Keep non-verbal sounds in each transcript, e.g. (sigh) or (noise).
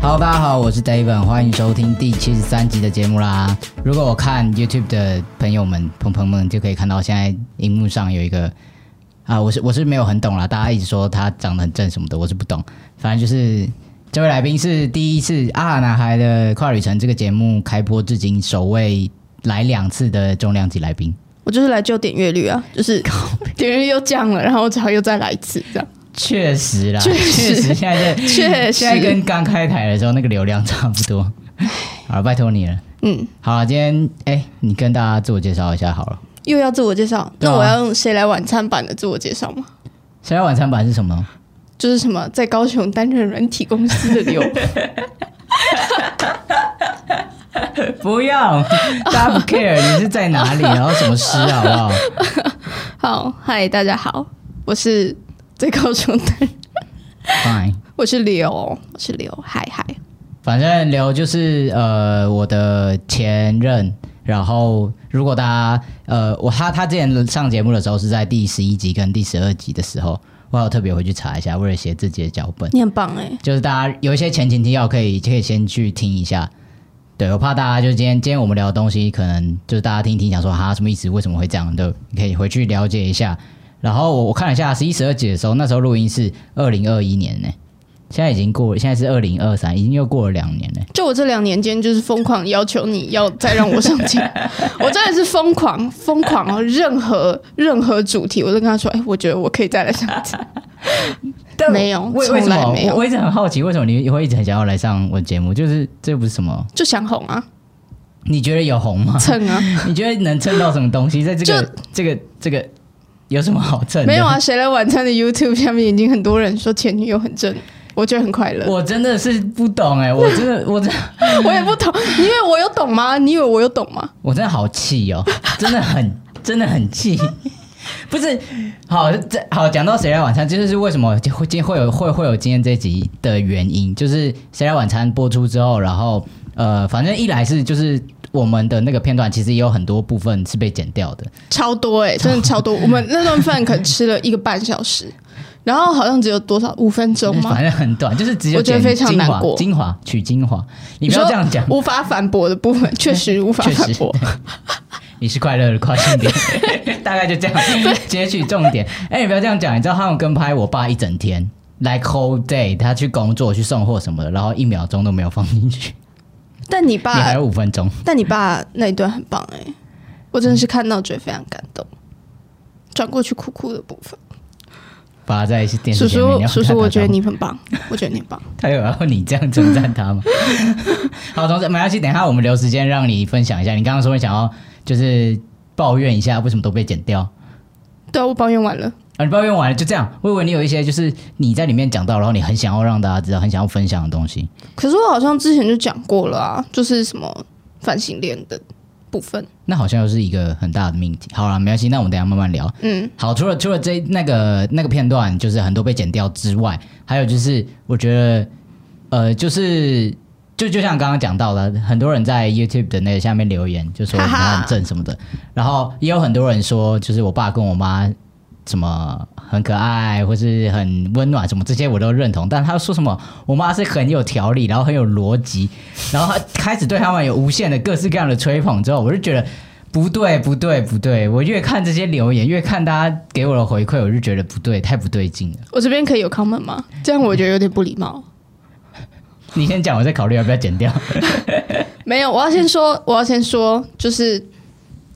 Hello，大家好，我是 David，欢迎收听第七十三集的节目啦。如果我看 YouTube 的朋友们、朋朋们就可以看到，现在荧幕上有一个啊，我是我是没有很懂啦，大家一直说他长得很正什么的，我是不懂。反正就是这位来宾是第一次《啊男孩的跨旅程》这个节目开播至今首位来两次的重量级来宾。我就是来救点阅率啊，就是点阅率又降了，然后只好又再来一次这样。确实啦，确实现在的确现在实，跟刚开台的时候那个流量差不多。好了，拜托你了。嗯，好了，今天哎、你跟大家自我介绍一下好了。又要自我介绍，啊那我要用谁来晚餐版的自我介绍吗？谁来晚餐版是什么？就是什么在高雄担任软体公司的刘，(laughs) 不要，大家不 care 你是在哪里，然后什么诗，好不好？(laughs) 好，嗨，大家好，我是在高雄担任，Fine，我是刘，我是刘，嗨嗨，反正刘就是呃我的前任。然后，如果大家呃我他他之前上节目的时候是在第十一集跟第十二集的时候，我有特别回去查一下，为了写自己的脚本。你很棒哎，就是大家有一些前情提要可以可以先去听一下。对我怕大家就今天今天我们聊的东西，可能就是大家听一听，想说哈什么意思？为什么会这样的？你可以回去了解一下。然后我我看了一下十一十二集的时候，那时候录音是二零二一年呢，现在已经过了，现在是二零二三，已经又过了两年了。就我这两年间，就是疯狂要求你要再让我上镜，(laughs) 我真的是疯狂疯狂哦！任何任何主题，我都跟他说，哎，我觉得我可以再来上节目。(laughs) 但没有为为什么没有我我一直很好奇，为什么你会一直很想要来上我的节目？就是这不是什么？就想红啊，你觉得有红吗？蹭啊，(laughs) 你觉得能蹭到什么东西？在这个就这个这个有什么好蹭的？没有啊，谁来晚餐的 YouTube 下面已经很多人说前女友很正，我觉得很快乐。我真的是不懂哎、我真的，(laughs) 我真的，我也不懂，你以为我有懂吗？你以为我有懂吗？我真的好气哦，真的很，(laughs) 真的很气。不是，好，这好讲到谁来晚餐，这就是为什么会今天会有会会有今天这集的原因，就是谁来晚餐播出之后，然后呃，反正一来是就是我们的那个片段，其实也有很多部分是被剪掉的，超多哎、真的超多。我们那顿饭可能吃了一个半小时，然后好像只有多少五分钟吗反？正很短，就是只有我觉得非常难过精华取精华，你不要这样讲，无法反驳的部分确实无法反驳。(laughs) 你是快乐的跨性点，大概就这样截取重点。哎、你不要这样讲，你知道他们跟拍我爸一整天，like whole day，他去工作去送货什么的，然后一秒钟都没有放进去，但你爸你还，有五分钟。但你爸那一段很棒哎、我真的是看到觉得非常感动。转过去哭哭的部分，把他在电叔视前面，要叔叔叔，我觉得你很棒，我觉得你很棒。(laughs) 他有要你这样称赞他吗？(laughs) 好，同时没关系，等一下我们留时间让你分享一下。你刚刚说你想要就是抱怨一下为什么都被剪掉。对啊，我抱怨完了。啊，你抱怨完了就这样。我以为你有一些就是你在里面讲到，然后你很想要让大家知道，很想要分享的东西。可是我好像之前就讲过了啊，就是什么反性恋的部分。那好像又是一个很大的命题。好了，没关系，那我们等一下慢慢聊。嗯，好，除了除了这那个那个片段，就是很多被剪掉之外，还有就是我觉得，呃，就是就就像刚刚讲到的，很多人在 YouTube 的那个下面留言，就说他很正什么的，然后也有很多人说，就是我爸跟我妈什么很可爱，或是很温暖什么这些我都认同，但他说什么我妈是很有条理，然后很有逻辑，然后他开始对他们有无限的各式各样的吹捧之后，我就觉得。不对，不对，不对！我越看这些留言，越看大家给我的回馈，我就觉得不对，太不对劲了。我这边可以有 comment 吗？这样我觉得有点不礼貌。你先讲，我再考虑要不要剪掉。(laughs) 没有，我要先说，我要先说，就是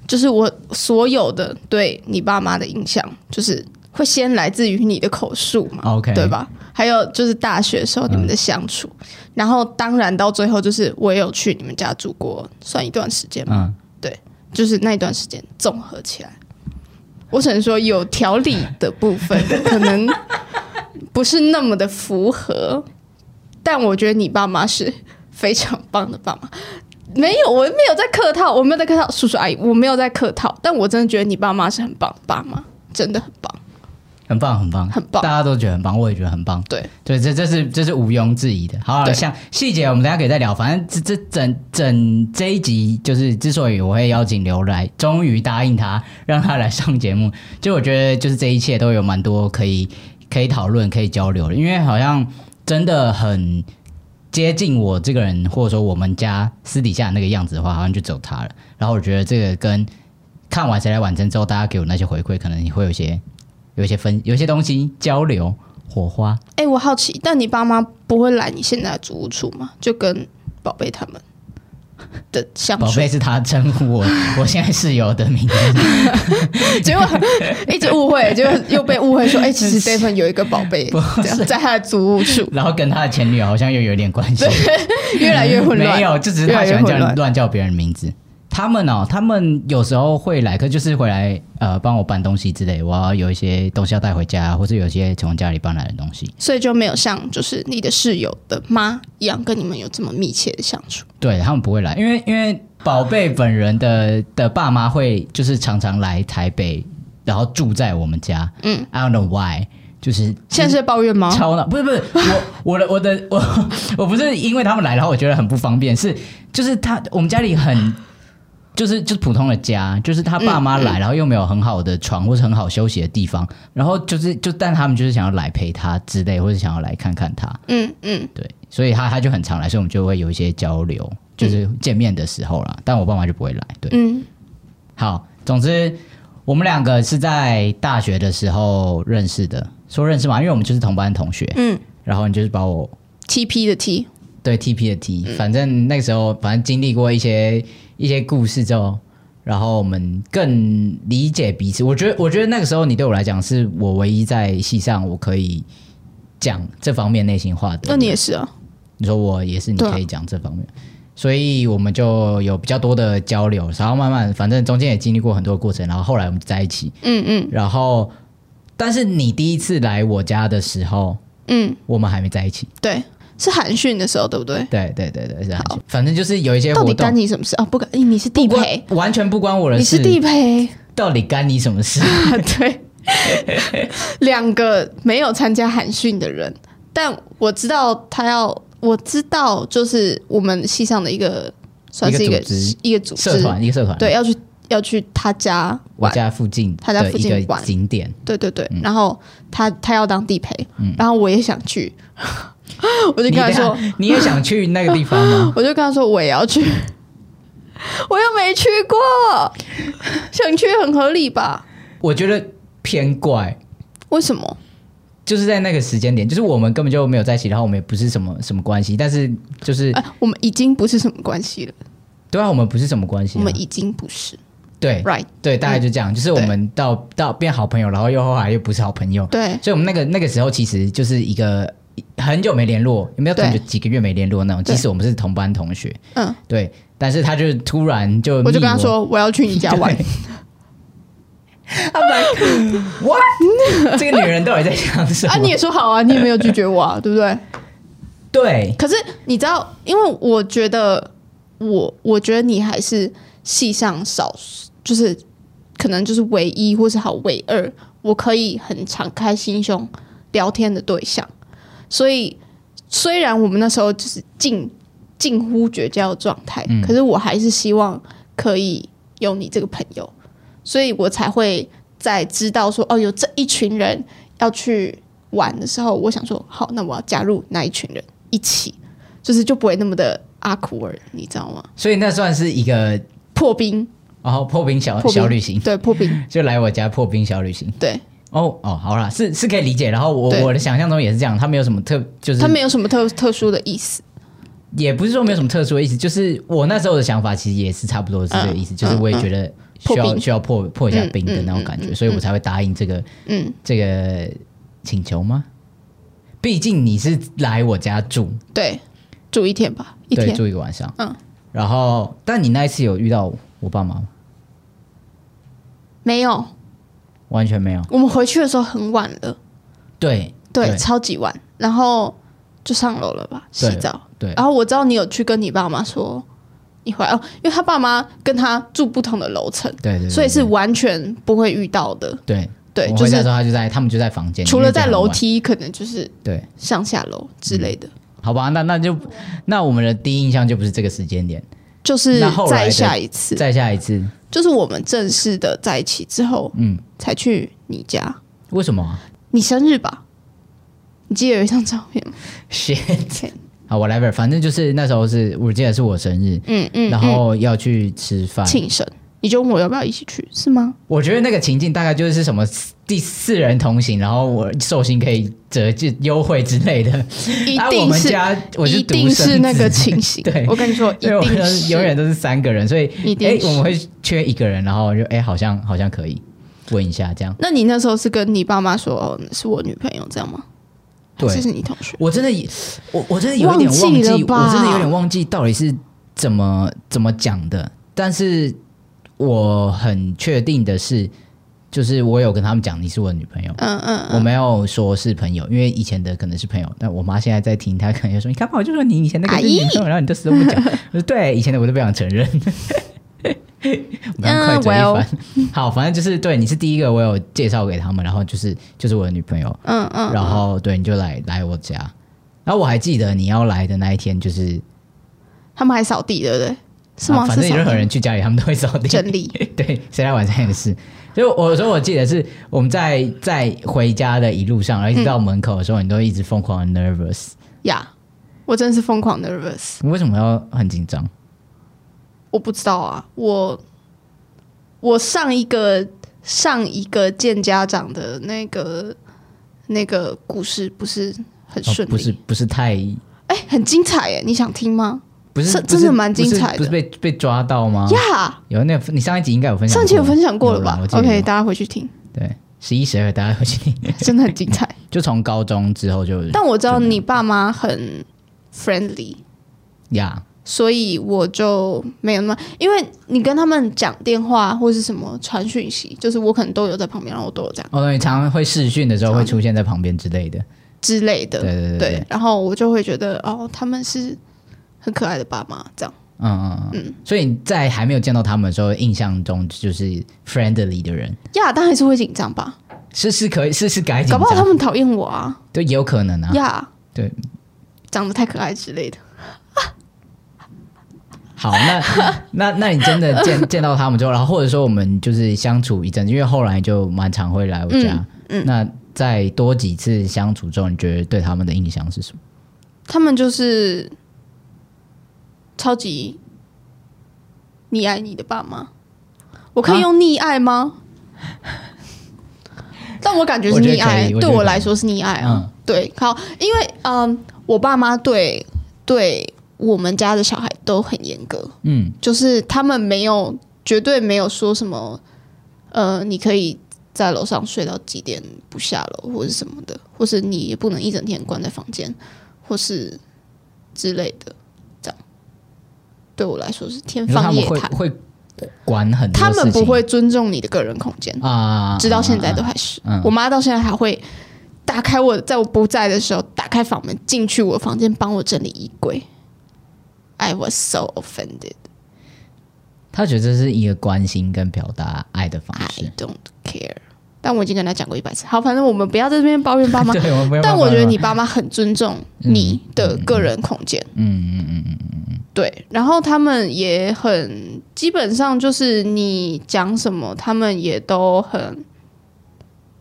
就是我所有的对你爸妈的印象，就是会先来自于你的口述嘛 OK 对吧？还有就是大学时候你们的相处，然后当然到最后就是我也有去你们家住过，算一段时间嘛，嗯，就是那一段时间综合起来，我只能说有条理的部分可能不是那么的符合，但我觉得你爸妈是非常棒的爸妈。没有，我没有在客套，我没有在客套，叔叔阿姨，我没有在客套，但我真的觉得你爸妈是很棒爸妈，真的很棒。很棒，很棒，很棒大家都觉得很棒，我也觉得很棒。对，对，这这是这是毋庸置疑的。好了，对像细节我们等一下可以再聊。反正这这整整这一集，就是之所以我会邀请刘来，终于答应他让他来上节目，就我觉得就是这一切都有蛮多可以可以讨论、可以交流的，因为好像真的很接近我这个人，或者说我们家私底下那个样子的话，好像就只有他了。然后我觉得这个跟看完《谁来晚餐》之后，大家给我那些回馈，可能你会有些有一些分 (laughs) 有些东西交流火花。哎、我好奇，但你爸妈不会来你现在的租屋处吗？就跟宝贝他们的相处宝贝，是他称呼我 (laughs) 我现在室友的名字，(laughs) 结果一直误会，结果又被误会说，哎、其实 Stephen 有一个宝贝，这样在他的租屋处，然后跟他的前女友好像又有点关系。越来越混乱。没有，就只是他喜欢叫乱叫别人名字。他们哦，他们有时候会来，可就是回来呃帮我搬东西之类，我要有一些东西要带回家，或者有一些从家里搬来的东西。所以就没有像就是你的室友的妈一样，跟你们有这么密切的相处。对他们不会来，因为因为宝贝本人的的爸妈会就是常常来台北，然后住在我们家。嗯，I don't know why，就是现在是在抱怨吗？超闹，不是不是，我 (laughs) 我的我的我 (laughs) 我不是因为他们来，然后我觉得很不方便，是就是他我们家里很就是就是普通的家，就是他爸妈来，然后又没有很好的床或是很好休息的地方，然后就是就但他们就是想要来陪他之类，或者想要来看看他，嗯嗯，对，所以他他就很常来，所以我们就会有一些交流，就是见面的时候啦，但我爸妈就不会来，对，嗯，好，总之我们两个是在大学的时候认识的，说认识嘛，因为我们就是同班同学，嗯。然后你就是把我，T P 的 T，对 TP 的 T，、反嗯正那个时候反正经历过一些一些故事之后，然后我们更理解彼此。我觉得我觉得那个时候你对我来讲是我唯一在戏上我可以讲这方面内心话的。那你也是啊，你说我也是，你可以讲这方面，所以我们就有比较多的交流，然后慢慢反正中间也经历过很多过程，然后后来我们在一起，嗯嗯然后但是你第一次来我家的时候，嗯，我们还没在一起。对，是寒训的时候，对不对？对对对对，是反正就是有一些活动。到底干，你什么事？啊？不干，你是地陪，完全不关我的事。你是地陪，到底干你什么事？(laughs) 对，两个没有参加寒训的人，但我知道他要，我知道就是我们系上的一个算是一个一个组织。一个社团一个社团，对，，要去要去他家我玩，家附近他家附近玩。景点，对对对，嗯。然后他他要当地陪，然后我也想去，(laughs) 我就跟他说，下你也想去那个地方吗？(laughs) 我就跟他说我也要去，(laughs) 我又没去过，想去很合理吧？我觉得偏怪，为什么？就是在那个时间点，就是我们根本就没有在一起，然后我们也不是什么什么关系，但是就是哎、我们已经不是什么关系了，对啊，我们不是什么关系啊，我们已经不是。对，right？对，大概就这样，就是我们到到变好朋友，然后又后来又不是好朋友，对，所以我们那个那个时候其实就是一个很久没联络，有没有对很久几个月没联络那种？即使我们是同班同学，嗯，对，但是他就突然就我就跟他密说我要去你家 (laughs) 玩，(laughs) 他来 what？(laughs) 这个女人到底在想什么？啊，你也说好啊，你也没有拒绝我啊，对不对？对可是你知道，因为我觉得我，我觉得你还是系上少，就是可能就是唯一或是好唯二，我可以很敞开心胸聊天的对象。所以虽然我们那时候就是近近乎绝交的状态，嗯。可是我还是希望可以有你这个朋友，所以我才会在知道说哦，有这一群人要去玩的时候，我想说好，那我要加入那一群人一起，就是就不会那么的阿苦尔，你知道吗？所以那算是一个，破冰，然后破冰小小旅行，对，破冰，(laughs) 就来我家破冰小旅行。对哦哦，好啦，是是可以理解。然后我对。我的想象中也是这样，他没有什么特，就是他没有什么特特殊的意思，也不是说没有什么特殊的意思，就是我那时候的想法其实也是差不多是这个意思，嗯就是我也觉得需破冰。要需要破破一下冰的嗯那种感觉，所以我才会答应这个嗯，这个请求吗？毕竟你是来我家住，对，住一天吧，一对，天，住一个晚上，嗯，然后但你那一次有遇到我爸妈吗？没有，完全没有，我们回去的时候很晚了，对对，超级晚，然后就上楼了吧，洗澡，对然后我知道你有去跟你爸妈说你回来哦，因为他爸妈跟他住不同的楼层，对对，对所以是完全不会遇到的。对对，就是他就在他们就在房间，除了在楼梯，可能就是对，上下楼之类的。好吧，那那就那我们的第一印象就不是这个时间点，就是再下一次，再下一次，就是我们正式的在一起之后，嗯，才去你家。为什么啊？你生日吧？你记得有一张照片吗？shit，好，whatever，反正就是那时候是我记得是我生日，嗯嗯，然后要去吃饭。庆生，你就问我要不要一起去，是吗？我觉得那个情境大概就是什么第四人同行，然后我寿星可以折就优惠之类的。一啊、我定是，们家我一定是那个情形。(laughs) 对我跟你说，一定是永远都是三个人，所以哎、我们会缺一个人，然后就哎、好像好像可以问一下这样。那你那时候是跟你爸妈说哦是我女朋友这样吗？对还是是你同学？我真的也，我我真的有一点忘记，我真的有点忘记到底是怎么怎么讲的。但是我很确定的是，就是我有跟他们讲你是我的女朋友，嗯嗯我没有说是朋友，因为以前的可能是朋友，但我妈现在在听，她可能就说：“你干嘛？我就说你以前那个是女朋友，然后你都死都不讲。”我说：“对，以前的我都不想承认。”我刚快嘴一嗯番。好，反正就是对，你是第一个我有介绍给他们，然后就是就是我的女朋友，嗯嗯，然后对你就来来我家，然后我还记得你要来的那一天，就是他们还扫地，对不对？是吗？啊反正任何人去家里，他们都会扫地整理。(laughs) 对，谁来晚餐也是。就我说，我记得是我们在在回家的一路上，然后一直到门口的时候，你都一直疯狂的 nervous。呀我真是疯狂 nervous。你为什么要很紧张？我不知道啊，我我上一个上一个见家长的那个那个故事不是很顺利，哦不是不是太哎、很精彩耶！你想听吗？不是真的蛮精彩的不是被被抓到吗？呀、有那个你上一集应该有分享，上期有分享过了吧？OK，大家回去听，对，十一十二大家回去听。(laughs) 真的很精彩。就从高中之后就但我知道你爸妈很 friendly，呀所以我就没有那么，因为你跟他们讲电话或是什么传讯息，就是我可能都有在旁边，然后我都有这样哦，你常常会视讯的时候会出现在旁边之类的。之类的，对对对对，然后我就会觉得哦，他们是很可爱的爸妈，这样。嗯嗯嗯。所以你在还没有见到他们的时候，印象中就是 friendly 的人，呀，但还是会紧张吧？是是可以是是该紧搞不好他张，们讨厌我啊，对，也有可能啊。呀，对，长得太可爱之类的。(laughs) 好，那那那你真的见 (laughs) 见到他们之后，然后或者说我们就是相处一阵，因为后来就蛮常会来我家。嗯嗯那在多几次相处之后，你觉得对他们的印象是什么？他们就是超级溺爱你的爸妈，我可以啊？用溺爱吗？(laughs) 但我感觉是溺爱，对我来说是溺爱啊。嗯。对，好，因为嗯，我爸妈对对我们家的小孩都很严格，嗯。就是他们没有绝对没有说什么，呃，你可以在楼上睡到几点不下楼，或者什么的，或是你也不能一整天关在房间，或是之类的，对我来说是天方夜谭。会会管很多他们不会尊重你的个人空间，啊，直到现在都还是。嗯我妈到现在还会打开我，在我不在的时候打开房门进去我房间帮我整理衣柜。I was so offended. 他觉得这是一个关心跟表达爱的方式 I。don't care. 但我已经跟他讲过一百次。好，反正我们不要在这边抱怨爸妈。(laughs) 但我觉得你爸妈很尊重你的个人空间。嗯嗯嗯嗯嗯嗯对，然后他们也很基本上就是你讲什么，他们也都很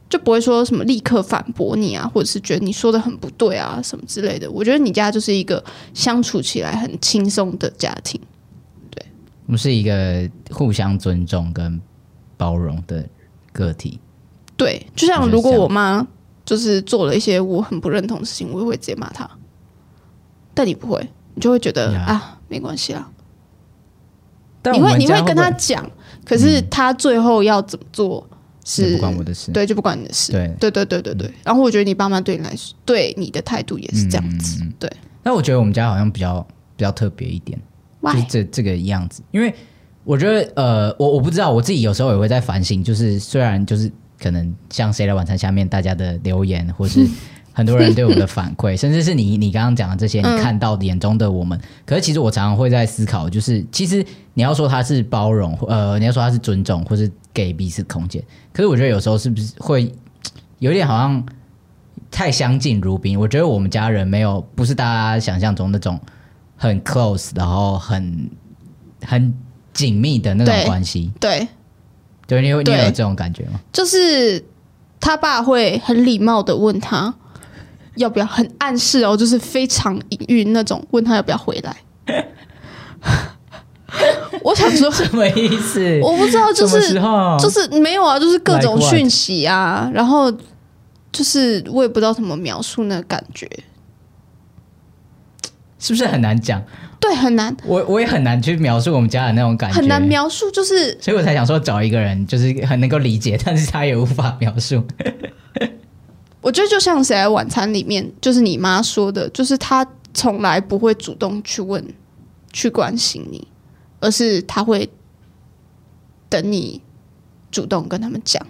就不会说什么立刻反驳你啊，或者是觉得你说的很不对啊什么之类的。我觉得你家就是一个相处起来很轻松的家庭。对我们是一个互相尊重跟包容的个体。对，就像如果我妈就是做了一些我很不认同的事情，我也会直接骂她。但你不会，你就会觉得 Yeah 啊，没关系啦。但你会你会跟她讲，可是她最后要怎么做是这不关我的事。对，就不关你的事。对对对对对对。然后我觉得你爸妈对你来说，对你的态度也是这样子。嗯对那我觉得我们家好像比较比较特别一点，就是，why？这这个样子。因为我觉得，呃，我我不知道，我自己有时候也会在反省，就是虽然就是可能像谁来晚餐下面大家的留言，或是 (laughs) 很多人对我的反馈，甚至是你你刚刚讲的这些，你嗯看到眼中的我们，(laughs) 可是其实我常常会在思考，就是其实你要说他是包容，呃，你要说他是尊重，或是给彼此空间，可是我觉得有时候是不是会有点好像太相敬如宾？我觉得我们家人没有不是大家想象中那种很 close，然后很很紧密的那种关系。对，对，你有你有对这种感觉吗？就是他爸会很礼貌的问他要不要，很暗示哦，就是非常隐喻那种，问他要不要回来。(laughs) 我想说，什么意思？我不知道，就是？就是没有啊，就是各种？讯息啊，然后就是我也不知道怎么描述那个感觉，是不是很难讲？对，很难我我也很难去描述我们家的那种感觉，很难。描述，就是所以我才想说找一个人，就是很能够理解，但是他也无法描述。我觉得就像《谁来晚餐》里面，就是你妈说的，就是她从来不会主动去问、去关心你，而是她会等你主动跟他们讲，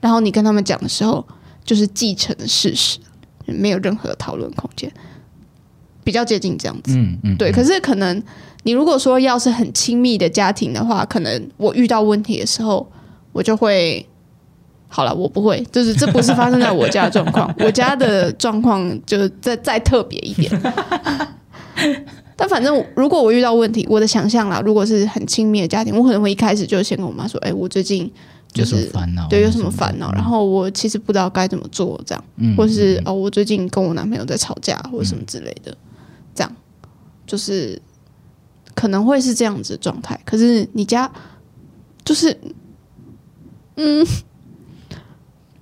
然后你跟他们讲的时候，就是继承的事实，没有任何讨论空间，比较接近这样子。嗯嗯，对，可是可能你如果说要是很亲密的家庭的话，可能我遇到问题的时候，我就会好了，我不会，就是这不是发生在我家的状况，(laughs) 我家的状况就再再特别一点。(laughs) 但反正如果我遇到问题，我的想象啦，如果是很亲密的家庭，我可能会一开始就先跟我妈说：“哎、我最近就有什么是烦恼？对有什么烦恼，然后我其实不知道该怎么做，这样。”嗯或是哦，我最近跟我男朋友在吵架，或者什么之类的，这样就是可能会是这样子的状态。可是你家就是嗯。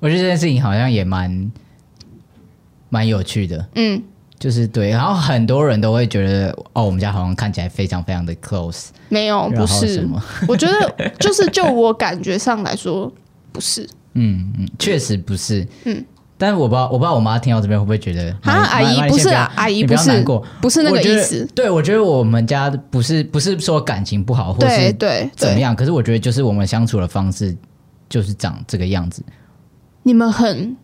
我觉得这件事情好像也蛮蛮有趣的，嗯，就是对，然后很多人都会觉得，哦，我们家好像看起来非常非常的 close，没有，不是。我觉得就是就我感觉上来说，不是。嗯嗯，确实不是，嗯，但是我不知道，我不知道我妈听到这边会不会觉得，啊，妈阿姨不是啊，阿姨不不是要难过，不是那个意思，对，我觉得我们家不是不是说感情不好，或对是对对，怎么样，可是我觉得就是我们相处的方式就是长这个样子，你们很。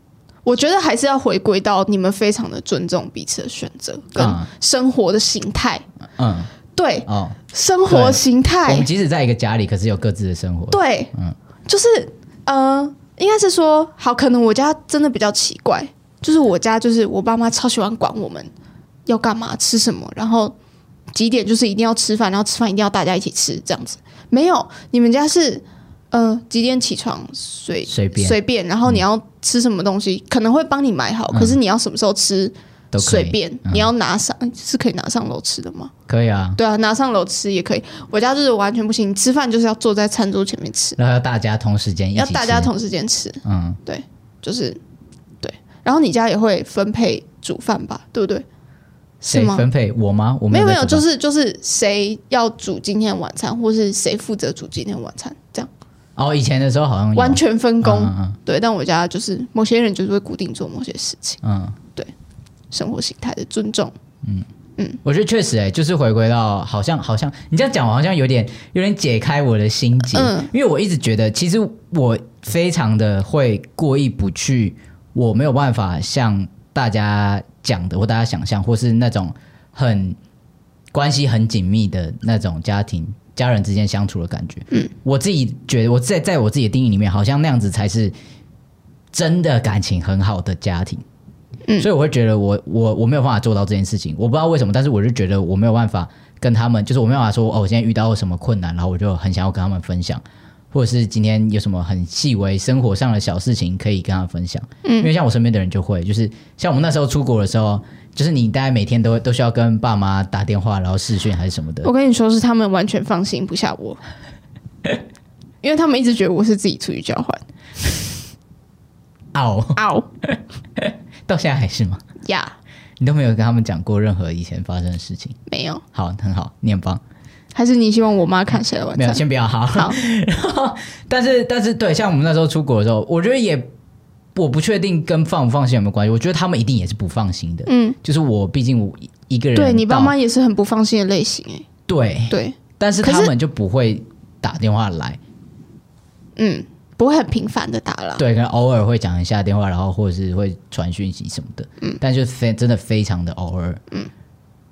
我觉得还是要回归到你们非常的尊重彼此的选择跟嗯。生活的形态，嗯。对哦，生活形态。我态们，即使在一个家里，可是有各自的生活，对，嗯。就是呃，应该是说，好，可能我家真的比较奇怪，就是我家就是我爸妈超喜欢管我们要干嘛、吃什么，然后几点就是一定要吃饭，然后吃饭一定要大家一起吃这样子。没有，你们家是呃几点起床随随便随便，然后你要吃什么东西，可能会帮你买好，可是你要什么时候吃都随便，嗯你要拿上是可以拿上楼吃的吗？可以啊，对啊，拿上楼吃也可以。我家就是完全不行，吃饭就是要坐在餐桌前面吃。然后要大家同时间一起要，大家同时间吃，嗯，对就是对。然后你家也会分配煮饭吧，对不对？是吗？谁分配我吗？我没有没有，就是就是谁要煮今天晚餐，或是谁负责煮今天晚餐，这样哦，以前的时候好像完全分工。嗯对，但我家就是某些人就是会固定做某些事情，嗯嗯，生活形态的尊重。嗯嗯我觉得确实哎、就是回归到好像好像你这样讲，我好像有点有点解开我的心结，嗯因为我一直觉得其实我非常的会过意不去，我没有办法像大家讲的或大家想象，或是那种很关系很紧密的那种家庭。家人之间相处的感觉，嗯，我自己觉得我在在我自己的定义里面，好像那样子才是真的感情很好的家庭。嗯所以我会觉得我我我没有办法做到这件事情，我不知道为什么，但是我就觉得我没有办法跟他们，就是我没有办法说哦，我现在遇到什么困难，然后我就很想要跟他们分享，或者是今天有什么很细微生活上的小事情可以跟他们分享。嗯，因为像我身边的人就会，就是像我们那时候出国的时候，就是你大概每天都都需要跟爸妈打电话，然后视讯还是什么的我。跟你说，是他们完全放心不下我，(laughs) 因为他们一直觉得我是自己出去交换。(laughs) 哦，嗷 (laughs) 到现在还是吗？呀，你都没有跟他们讲过任何以前发生的事情。没有，好，很好，你很棒。还是你希望我妈看谁的晚没有，先不要好。好，(laughs) 但是但是对，像我们那时候出国的时候，我觉得也我不确定跟放不放心有没有关系。我觉得他们一定也是不放心的。嗯，就是我毕竟我一个人对你爸到妈也是很不放心的类型哎、对，对，但是他们就不会打电话来，嗯，不会很频繁的打了。对，可能偶尔会讲一下电话，然后或者是会传讯息什么的，嗯，但就非真的非常的偶尔，嗯。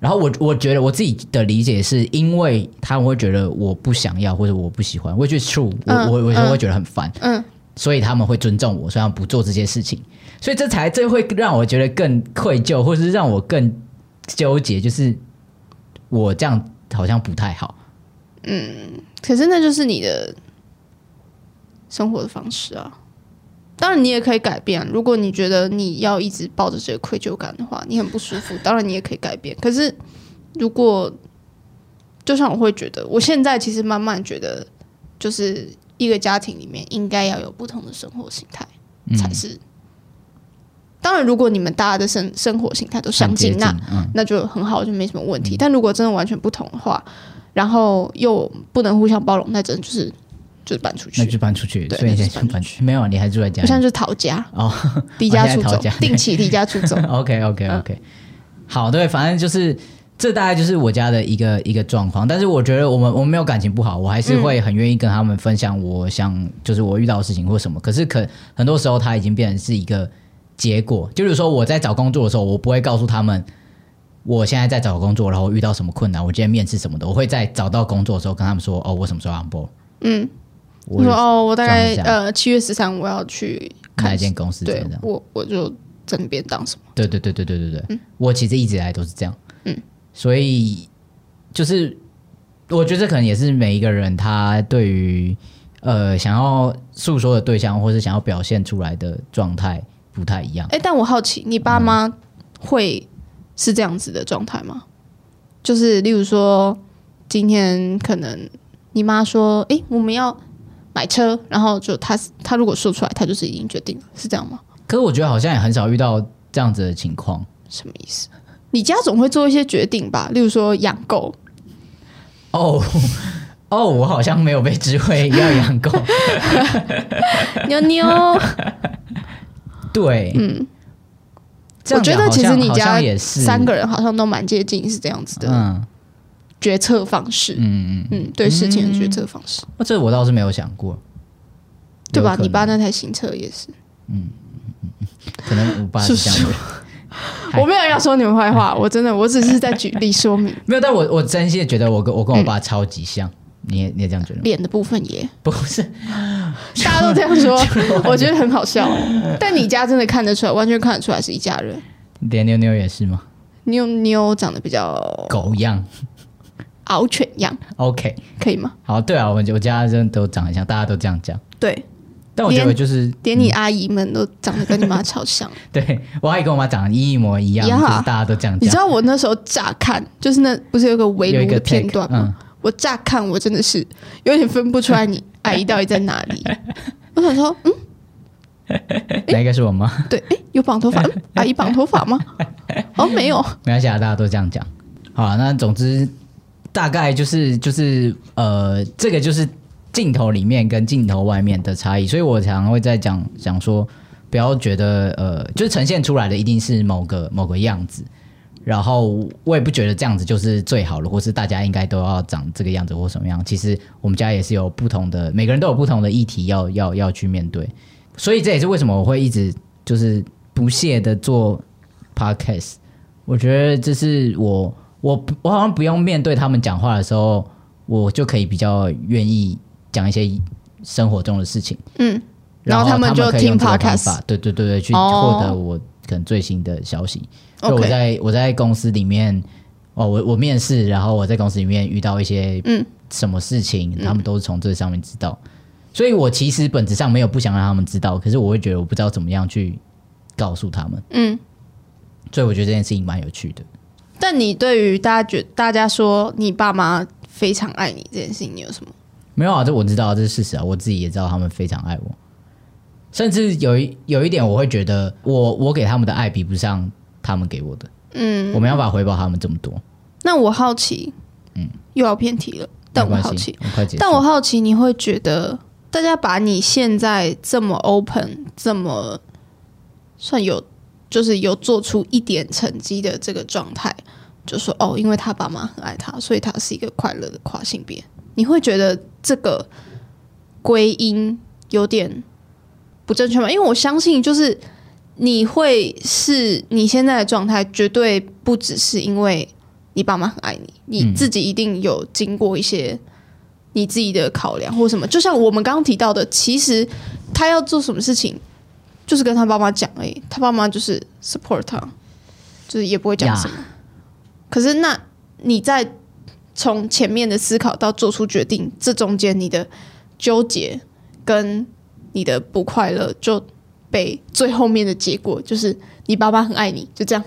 然后我我觉得我自己的理解是因为他们会觉得我不想要或者我不喜欢，我觉得 true，我、嗯我我嗯会觉得很烦，嗯，所以他们会尊重我，所以他们不做这些事情，所以这才这会让我觉得更愧疚，或是让我更纠结，就是我这样好像不太好。嗯可是那就是你的生活的方式啊。当然，你也可以改变。如果你觉得你要一直抱着这个愧疚感的话，你很不舒服。(laughs) 当然，你也可以改变。可是，如果就像我会觉得，我现在其实慢慢觉得，就是一个家庭里面应该要有不同的生活形态才是。当然，如果你们大家的生生活形态都相近，那那就很好，就没什么问题。但如果真的完全不同的话，然后又不能互相包容，那真的就是就搬出去，那就搬出去。所以现在搬出去没有，你还住在家？我现在就逃家哦，(laughs) 离家出走，定期离家出走。OK OK OK，好，对，反正就是这大概就是我家的一个一个状况。但是我觉得我们我们没有感情不好，我还是会很愿意跟他们分享我想就是我遇到的事情或什么。可是可很多时候，它已经变成是一个。结果就是，说我在找工作的时候，我不会告诉他们我现在在找工作，然后遇到什么困难，我今天面试什么的。我会在找到工作的时候跟他们说：“哦，我什么时候 on board？” 嗯，我说：“哦，我大概呃七月十三我要去看一间公司？”对，我我就在那边当什么？对对对对对对对，我其实一直以来都是这样。嗯，所以就是我觉得可能也是每一个人他对于呃想要诉说的对象，或是想要表现出来的状态。不太一样。哎，但我好奇，你爸妈会是这样子的状态吗？就是例如说，今天可能你妈说：“哎，我们要买车。”然后就他他如果说出来，他就是已经决定了，是这样吗？可是我觉得好像也很少遇到这样子的情况。什么意思？你家总会做一些决定吧？例如说养狗。哦哦，我好像没有被智慧要养狗。妞妞。对，嗯，我觉得其实你家三个人好像都蛮接近，是这样子的决策方式，嗯嗯嗯，对事情的决策方式。那这我倒是没有想过，对吧？你爸那台新车也是，嗯嗯嗯，可能我爸是这样的。我没有要说你们坏话，(laughs) 我真的，我只是在举例说明。(laughs) 没有，但我我真心的觉得我跟我跟我爸超级像。你也你也这样觉得？脸的部分也 (laughs) 不是，大家都这样说，我觉得很好笑。但你家真的看得出来，完全看得出来是一家人。连妞妞也是吗？妞妞长得比较狗样，獒犬样。OK，可以吗？好，对啊，我我家真的都长得像，大家都这样讲。对，但我觉得就是连你阿姨们都长得跟你妈超像。(laughs) 对我阿姨跟我妈长得一模一样，就是大家都这样讲。你知道我那时候乍看，就是那不是有个围炉的片段吗？我乍看，我真的是有点分不出来你 (laughs) 阿姨到底在哪里。我想说，嗯，哪一个是我妈？对，哎，有绑头发，阿姨绑头发吗？哦，没有，(laughs) 没关系啊，大家都这样讲。好，那总之大概就是就是呃，这个就是镜头里面跟镜头外面的差异。所以我常常会在讲讲说，不要觉得呃，就是呈现出来的一定是某个某个样子。然后我也不觉得这样子就是最好的，或是大家应该都要长这个样子或什么样。其实我们家也是有不同的，每个人都有不同的议题要要要去面对。所以这也是为什么我会一直就是不懈的做 podcast。我觉得这是我我我好像不用面对他们讲话的时候，我就可以比较愿意讲一些生活中的事情。嗯，然后他们就听 podcast，对对对对，去获得我可能最新的消息。就我在我在公司里面，哦，我我面试，然后我在公司里面遇到一些嗯。什么事情，他们都是从这上面知道，所以我其实本质上没有不想让他们知道，可是我会觉得我不知道怎么样去告诉他们，嗯，所以我觉得这件事情蛮有趣的。但你对于大家觉大家说你爸妈非常爱你这件事情，你有什么？没有啊，这我知道，这是事实啊，我自己也知道他们非常爱我，甚至有一有一点我会觉得我我给他们的爱比不上。他们给我的，嗯，我没办法回报他们这么多。那我好奇，嗯，又要偏题了，但我好奇，但我好奇，你会觉得大家把你现在这么 open，这么算有，就是有做出一点成绩的这个状态，就说哦，因为他爸妈很爱他，所以他是一个快乐的跨性别。你会觉得这个归因有点不正确吗？因为我相信，就是。你会是你现在的状态，绝对不只是因为你爸妈很爱你，你自己一定有经过一些你自己的考量或什么。就像我们刚刚提到的，其实他要做什么事情，就是跟他爸妈讲而已，他爸妈就是 support 他，就是也不会讲什么。可是，那你在从前面的思考到做出决定，这中间你的纠结跟你的不快乐就。被最后面的结果就是你爸妈很爱你，就这样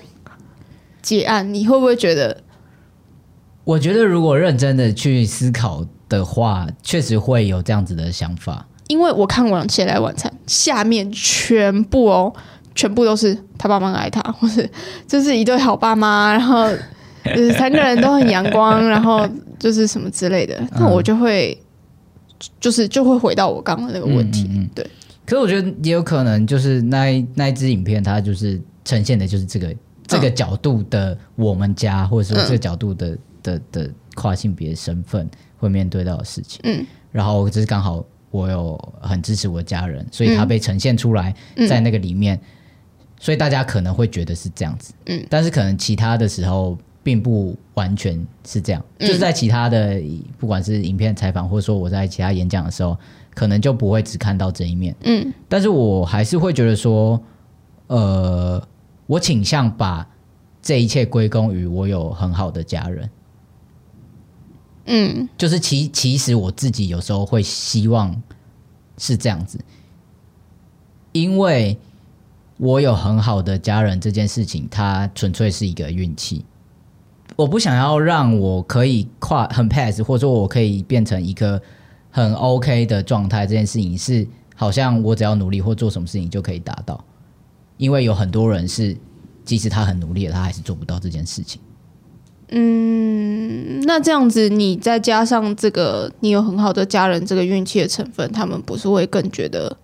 结案，你会不会觉得我觉得如果认真的去思考的话，确实会有这样子的想法。因为我看完《起来晚餐》，下面全部哦，全部都是他爸妈爱他，或是就是一对好爸妈，然后就是三个人都很阳光，然后就是什么之类的，那我就会就是就会回到我刚刚那个问题，嗯对，可是我觉得也有可能就是那一那一支影片，它就是呈现的就是这个这个角度的我们家，或者说这个角度的、的的跨性别身份会面对到的事情。嗯，然后就是刚好我有很支持我的家人，所以他被呈现出来嗯。在那个里面，所以大家可能会觉得是这样子。嗯，但是可能其他的时候并不完全是这样，嗯就是在其他的不管是影片采访，或者说我在其他演讲的时候，可能就不会只看到这一面。嗯但是我还是会觉得说，呃，我倾向把这一切归功于我有很好的家人。嗯就是其其实我自己有时候会希望是这样子，因为我有很好的家人这件事情，它纯粹是一个运气。我不想要让我可以跨很 pass，或者说我可以变成一个很 OK 的状态，这件事情是好像我只要努力或做什么事情就可以达到，因为有很多人是即使他很努力了，他还是做不到这件事情。嗯，那这样子，你再加上这个你有很好的家人这个运气的成分，他们不是会更觉得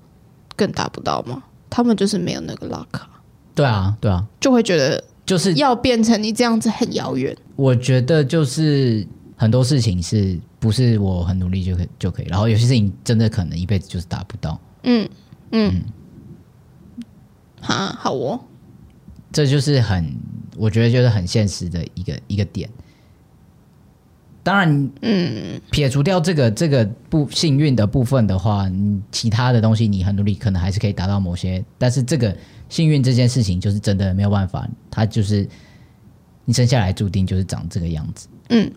更达不到吗？他们就是没有那个 luck，啊对啊，对啊，就会觉得就是要变成你这样子很遥远。我觉得就是很多事情是不是我很努力就可以就可以，然后有些事情真的可能一辈子就是达不到，嗯嗯，哈，好哦，这就是很我觉得就是很现实的一个一个点。当然，嗯，撇除掉这个这个不幸运的部分的话，你其他的东西你很努力，可能还是可以达到某些，但是这个幸运这件事情就是真的没有办法，它就是你生下来注定就是长这个样子。嗯，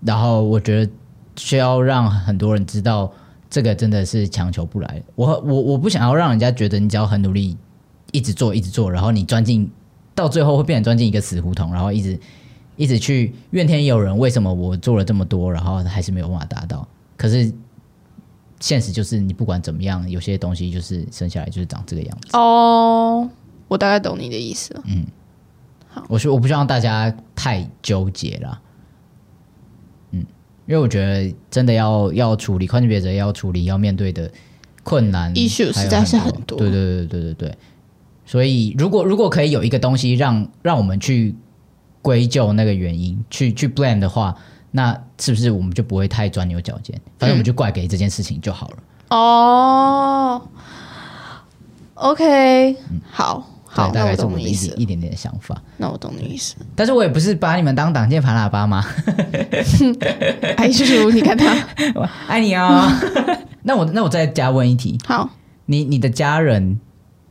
然后我觉得需要让很多人知道，这个真的是强求不来。我我我不想要让人家觉得你只要很努力，一直做一直做，然后你钻进到最后会变成钻进一个死胡同，然后一直一直去怨天尤人，为什么我做了这么多，然后还是没有办法达到？可是现实就是你不管怎么样，有些东西就是生下来就是长这个样子。哦，我大概懂你的意思了。我说我不希望大家太纠结了，嗯，因为我觉得真的要要处理跨性别者要处理要面对的困难 Issue 实在是很很多。对对对对对对，所以如果如果可以有一个东西让让我们去归咎那个原因，去去 blame 的话，那是不是我们就不会太钻牛角尖？反正我们就怪给这件事情就好了。哦，OK，好好，大概是我的意思一点点的想法。那我懂你意思。但是我也不是把你们当挡箭牌喇叭吗？(laughs) 哎，叔叔，你看他，(laughs) 爱你哦。(laughs) 那我那我再加问一题，好，你你的家人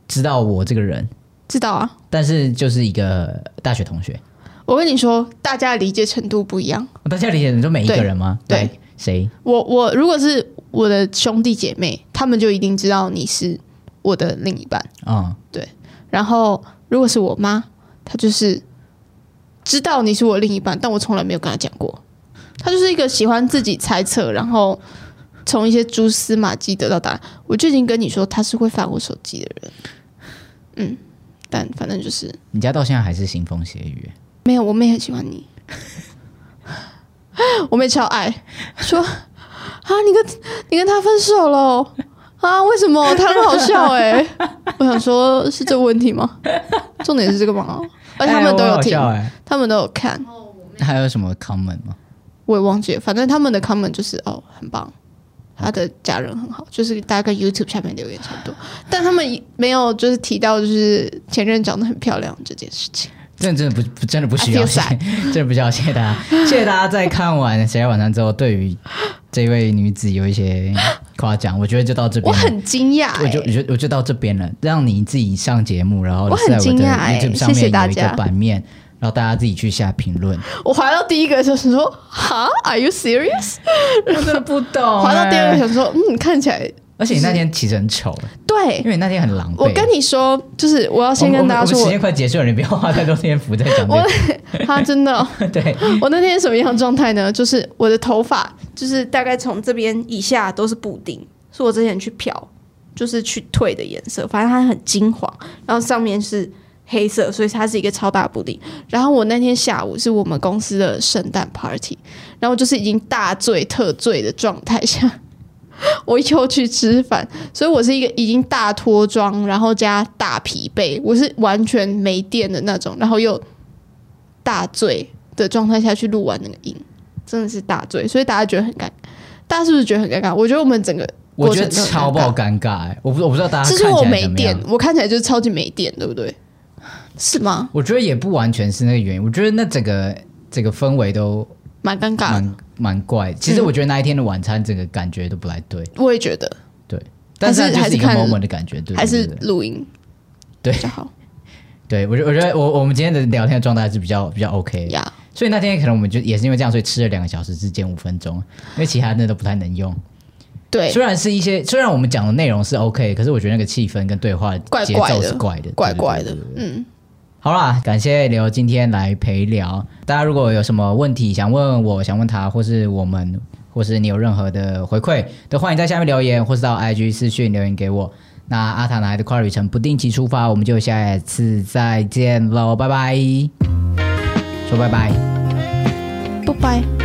知道我这个人，知道啊。但是就是一个大学同学，我跟你说，大家理解程度不一样。大家理解你说每一个人吗？对谁？我我如果是我的兄弟姐妹，他们就一定知道你是我的另一半啊。嗯，然后如果是我妈，她就是知道你是我另一半，但我从来没有跟她讲过。她就是一个喜欢自己猜测，然后从一些蛛丝马迹得到答案。我就已经跟你说，她是会翻我手机的人。嗯，但反正就是你家到现在还是腥风血雨，没有，我妹很喜欢你，(laughs) 我妹超爱，说啊，你跟你跟他分手了啊？为什么？他很好笑哎、(laughs) 我想说，是这个问题吗？重点是这个吗？而且他们都有听。他们都有看，还有什么 comment 吗？我也忘记了，反正他们的 comment 就是哦，很棒。他的家人很好，就是大概 YouTube 下面留言差不多，但他们没有就是提到就是前任长得很漂亮这件事情。真的真的不不真的不需要谢 (laughs) 真的不需要，谢谢大家，(laughs) 谢谢大家在看完《谁来晚餐》之后，对于这位女子有一些夸奖，我觉得就到这边了。我很惊讶、欸，我就我就我就到这边了，让你自己上节目，然后我很在我的惊讶欸 YouTube 上面有一个版面，然后大家自己去下评论。我滑到第一个就是说，哈，Are you serious？我真的不懂 (laughs) 滑到第二个想说，嗯，看起来而且你那天其实很丑，对因，为你那天很狼狈。我跟你说，就是我要先跟大家说，时间快结束了，你不要花太多篇幅在讲这个。他 (laughs) 真的哦、(laughs) 对，我那天什么样的状态呢？就是我的头发就是大概从这边以下都是布丁，是我之前去漂，就是去退的颜色，反正它很金黄，然后上面是黑色，所以它是一个超大布丁。然后我那天下午是我们公司的圣诞 party，然后就是已经大醉特醉的状态下。(laughs) 我又去吃饭，所以我是一个已经大脱妆，然后加大疲惫，我是完全没电的那种，然后又大醉的状态下去录完那个音，真的是大醉，所以大家觉得很尴尬。大家是不是觉得很尴尬？我觉得我们整个我觉得超爆尴尴尬、欸，我不我不知道大家，是说我没电我看起来就是超级没电，对不对？是吗？我觉得也不完全是那个原因，我觉得那整个整个氛围都蛮尴尬的，蛮蛮怪。其实我觉得那一天的晚餐整个感觉都不太对，我也觉得。对，但是它就是一个 moment 的感觉，对，还是录音对。比较好。(laughs) 对我觉得我觉得我我们今天的聊天的状态是比较比较 OK，呀。所以那天可能我们就也是因为这样，所以吃了两个小时只减五分钟，因为其他的都不太能用。对，虽然是一些虽然我们讲的内容是 OK，可是我觉得那个气氛跟对话节奏怪怪的是怪的，怪怪的。嗯，好啦，感谢刘今天来陪聊。大家如果有什么问题想问我，想问他，或是我们，或是你有任何的回馈，都欢迎在下面留言，或是到 IG 私讯留言给我。那阿塔男孩的跨旅程不定期出发，我们就下次再见喽，拜拜，说拜拜。拜拜。